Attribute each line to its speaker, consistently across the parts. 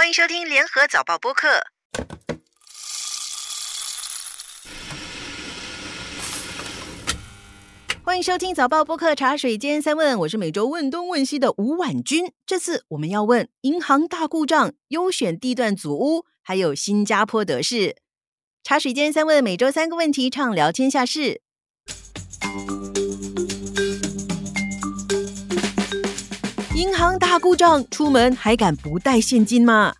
Speaker 1: 欢迎收听联合早报播客。欢迎收听早报播客茶水间三问，我是每周问东问西的吴婉君。这次我们要问银行大故障、优选地段祖屋，还有新加坡得事。茶水间三问，每周三个问题，畅聊天下事。银行大故障，出门还敢不带现金吗？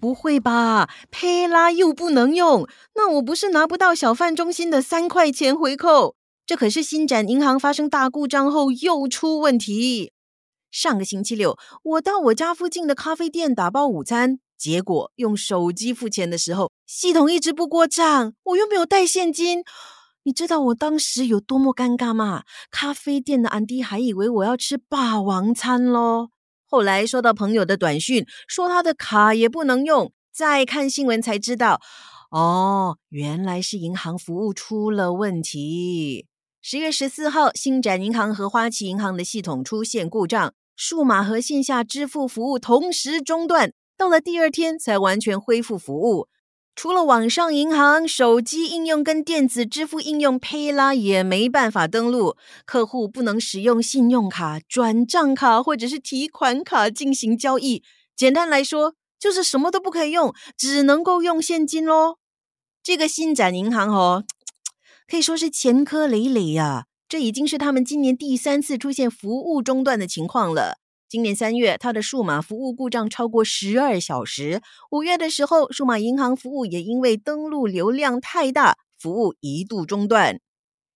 Speaker 1: 不会吧，佩拉又不能用，那我不是拿不到小贩中心的三块钱回扣？这可是新展银行发生大故障后又出问题。上个星期六，我到我家附近的咖啡店打包午餐，结果用手机付钱的时候，系统一直不过账，我又没有带现金。你知道我当时有多么尴尬吗？咖啡店的安迪还以为我要吃霸王餐喽。后来收到朋友的短讯，说他的卡也不能用。再看新闻才知道，哦，原来是银行服务出了问题。十月十四号，星展银行和花旗银行的系统出现故障，数码和线下支付服务同时中断，到了第二天才完全恢复服务。除了网上银行、手机应用跟电子支付应用 Payla 也没办法登录，客户不能使用信用卡、转账卡或者是提款卡进行交易。简单来说，就是什么都不可以用，只能够用现金喽。这个新展银行哦，可以说是前科累累呀。这已经是他们今年第三次出现服务中断的情况了。今年三月，它的数码服务故障超过十二小时。五月的时候，数码银行服务也因为登录流量太大，服务一度中断。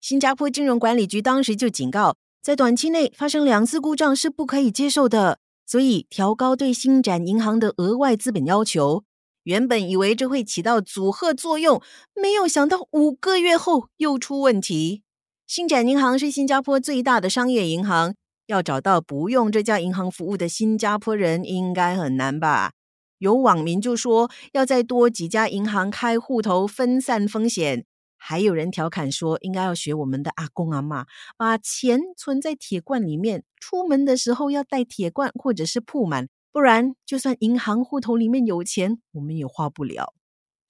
Speaker 1: 新加坡金融管理局当时就警告，在短期内发生两次故障是不可以接受的，所以调高对新展银行的额外资本要求。原本以为这会起到阻吓作用，没有想到五个月后又出问题。新展银行是新加坡最大的商业银行。要找到不用这家银行服务的新加坡人应该很难吧？有网民就说要再多几家银行开户头，分散风险。还有人调侃说，应该要学我们的阿公阿妈，把钱存在铁罐里面，出门的时候要带铁罐或者是铺满，不然就算银行户头里面有钱，我们也花不了。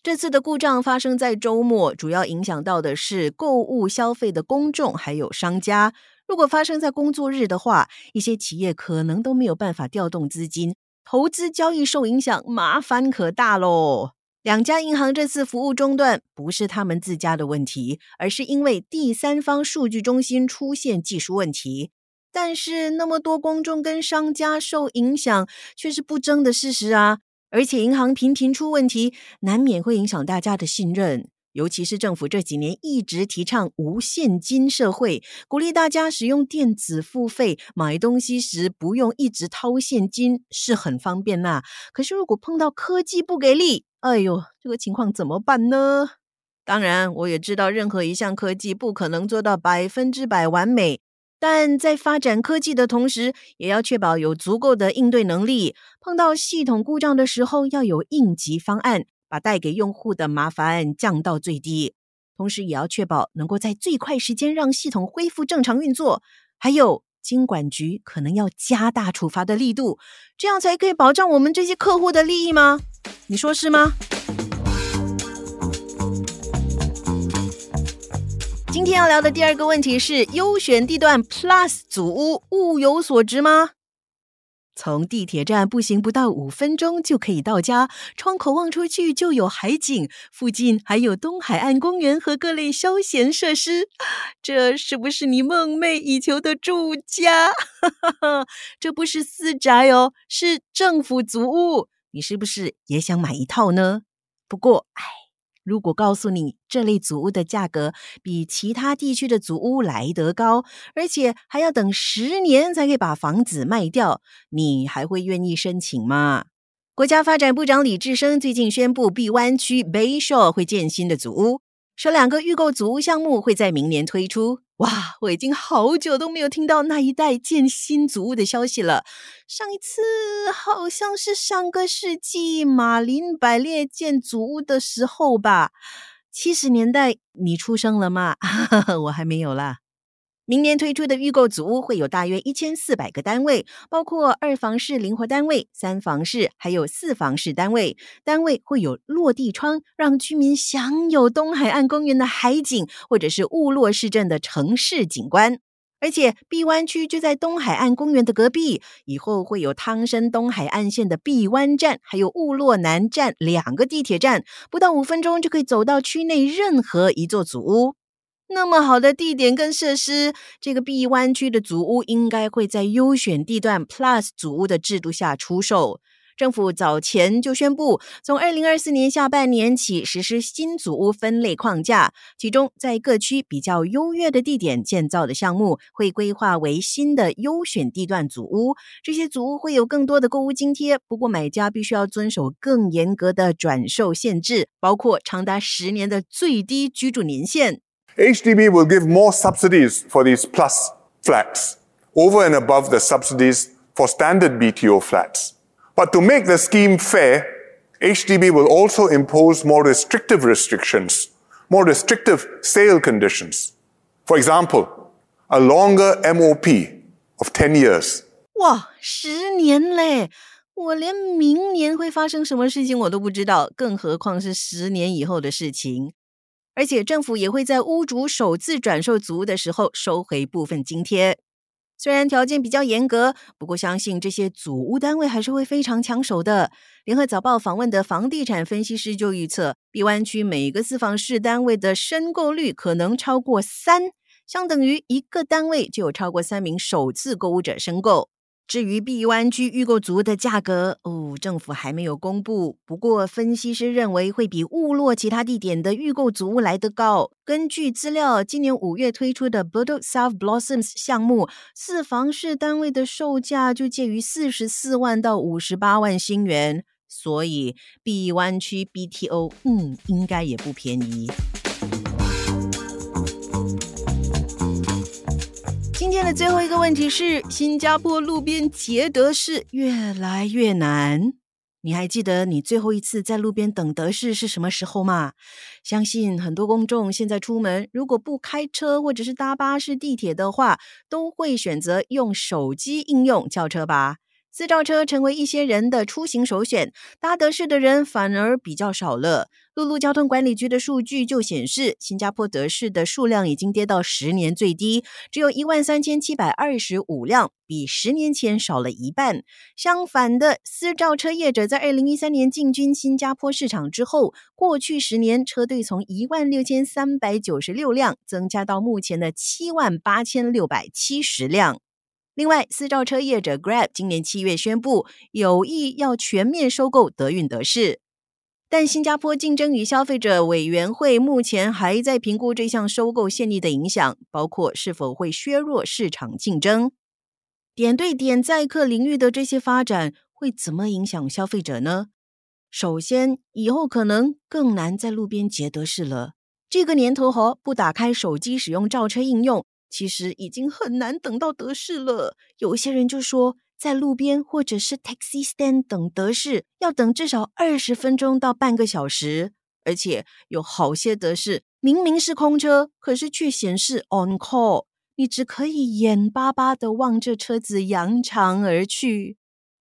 Speaker 1: 这次的故障发生在周末，主要影响到的是购物消费的公众还有商家。如果发生在工作日的话，一些企业可能都没有办法调动资金，投资交易受影响，麻烦可大喽。两家银行这次服务中断，不是他们自家的问题，而是因为第三方数据中心出现技术问题。但是那么多公众跟商家受影响，却是不争的事实啊！而且银行频频出问题，难免会影响大家的信任。尤其是政府这几年一直提倡无现金社会，鼓励大家使用电子付费，买东西时不用一直掏现金，是很方便呐。可是如果碰到科技不给力，哎呦，这个情况怎么办呢？当然，我也知道任何一项科技不可能做到百分之百完美，但在发展科技的同时，也要确保有足够的应对能力。碰到系统故障的时候，要有应急方案。把带给用户的麻烦降到最低，同时也要确保能够在最快时间让系统恢复正常运作。还有，金管局可能要加大处罚的力度，这样才可以保障我们这些客户的利益吗？你说是吗？今天要聊的第二个问题是：优选地段 Plus 组屋物有所值吗？从地铁站步行不到五分钟就可以到家，窗口望出去就有海景，附近还有东海岸公园和各类休闲设施。这是不是你梦寐以求的住家？哈 哈这不是私宅哦，是政府租屋。你是不是也想买一套呢？不过，哎。如果告诉你这类祖屋的价格比其他地区的祖屋来得高，而且还要等十年才可以把房子卖掉，你还会愿意申请吗？国家发展部长李志生最近宣布，碧湾区 Bay Shore 会建新的祖屋。说两个预购组屋项目会在明年推出，哇！我已经好久都没有听到那一带建新组屋的消息了。上一次好像是上个世纪马林百列建组屋的时候吧。七十年代你出生了吗？我还没有啦。明年推出的预购组屋会有大约一千四百个单位，包括二房式灵活单位、三房式，还有四房式单位。单位会有落地窗，让居民享有东海岸公园的海景，或者是雾落市镇的城市景观。而且碧湾区就在东海岸公园的隔壁，以后会有汤生东海岸线的碧湾站，还有雾落南站两个地铁站，不到五分钟就可以走到区内任何一座祖屋。那么好的地点跟设施，这个碧湾区的祖屋应该会在优选地段 Plus 祖屋的制度下出售。政府早前就宣布，从二零二四年下半年起实施新祖屋分类框架，其中在各区比较优越的地点建造的项目，会规划为新的优选地段祖屋。这些祖屋会有更多的购物津贴，不过买家必须要遵守更严格的转售限制，包括长达十年的最低居住年限。
Speaker 2: HDB will give more subsidies for these plus flats over and above the subsidies for standard BTO flats. But to make the scheme fair, HDB will also impose more restrictive restrictions, more restrictive sale conditions. For example, a longer MOP of 10 years.
Speaker 1: 哇，十年嘞！我连明年会发生什么事情我都不知道，更何况是十年以后的事情。 而且政府也会在屋主首次转售足屋的时候收回部分津贴。虽然条件比较严格，不过相信这些祖屋单位还是会非常抢手的。联合早报访问的房地产分析师就预测，碧湾区每一个四房式单位的申购率可能超过三，相等于一个单位就有超过三名首次购物者申购。至于碧湾区预购足的价格，哦，政府还没有公布。不过，分析师认为会比雾落其他地点的预购足屋来得高。根据资料，今年五月推出的 b o d o South Blossoms 项目，四房式单位的售价就介于四十四万到五十八万新元，所以碧湾区 BTO，嗯，应该也不便宜。今天的最后一个问题是：新加坡路边截德士越来越难。你还记得你最后一次在路边等德士是什么时候吗？相信很多公众现在出门，如果不开车或者是搭巴士、地铁的话，都会选择用手机应用叫车吧。私照车成为一些人的出行首选，搭德士的人反而比较少了。陆路交通管理局的数据就显示，新加坡德士的数量已经跌到十年最低，只有一万三千七百二十五辆，比十年前少了一半。相反的，私照车业者在二零一三年进军新加坡市场之后，过去十年车队从一万六千三百九十六辆增加到目前的七万八千六百七十辆。另外，私照车业者 Grab 今年七月宣布有意要全面收购德运德士，但新加坡竞争与消费者委员会目前还在评估这项收购限例的影响，包括是否会削弱市场竞争。点对点载客领域的这些发展会怎么影响消费者呢？首先，以后可能更难在路边截德士了。这个年头，和不打开手机使用照车应用。其实已经很难等到德士了。有一些人就说，在路边或者是 taxi stand 等德士，要等至少二十分钟到半个小时。而且有好些德士明明是空车，可是却显示 on call，你只可以眼巴巴的望着车子扬长而去。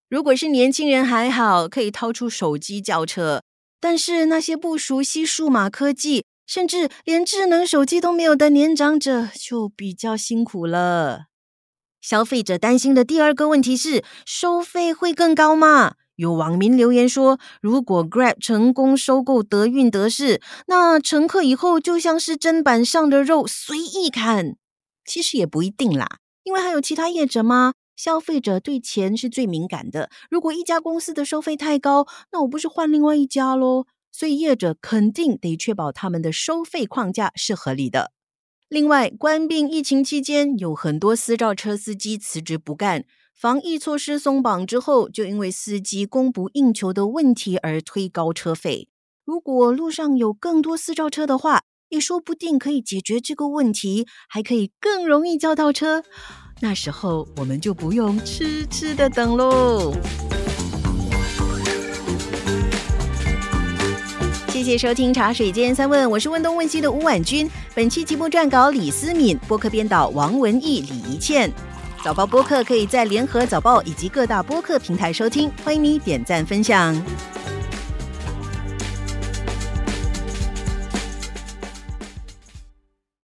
Speaker 1: 如果是年轻人还好，可以掏出手机叫车，但是那些不熟悉数码科技。甚至连智能手机都没有的年长者就比较辛苦了。消费者担心的第二个问题是，收费会更高吗？有网民留言说，如果 Grab 成功收购德运德士，那乘客以后就像是砧板上的肉，随意砍。其实也不一定啦，因为还有其他业者吗？消费者对钱是最敏感的。如果一家公司的收费太高，那我不是换另外一家喽？所以业者肯定得确保他们的收费框架是合理的。另外，关闭疫情期间，有很多私照车司机辞职不干，防疫措施松绑之后，就因为司机供不应求的问题而推高车费。如果路上有更多私照车的话，也说不定可以解决这个问题，还可以更容易叫到车。那时候我们就不用痴痴的等喽。谢谢收听《茶水间三问》，我是问东问西的吴婉君。本期节目撰稿李思敏，播客编导王文义、李怡倩。早报播客可以在联合早报以及各大播客平台收听，欢迎你点赞分享。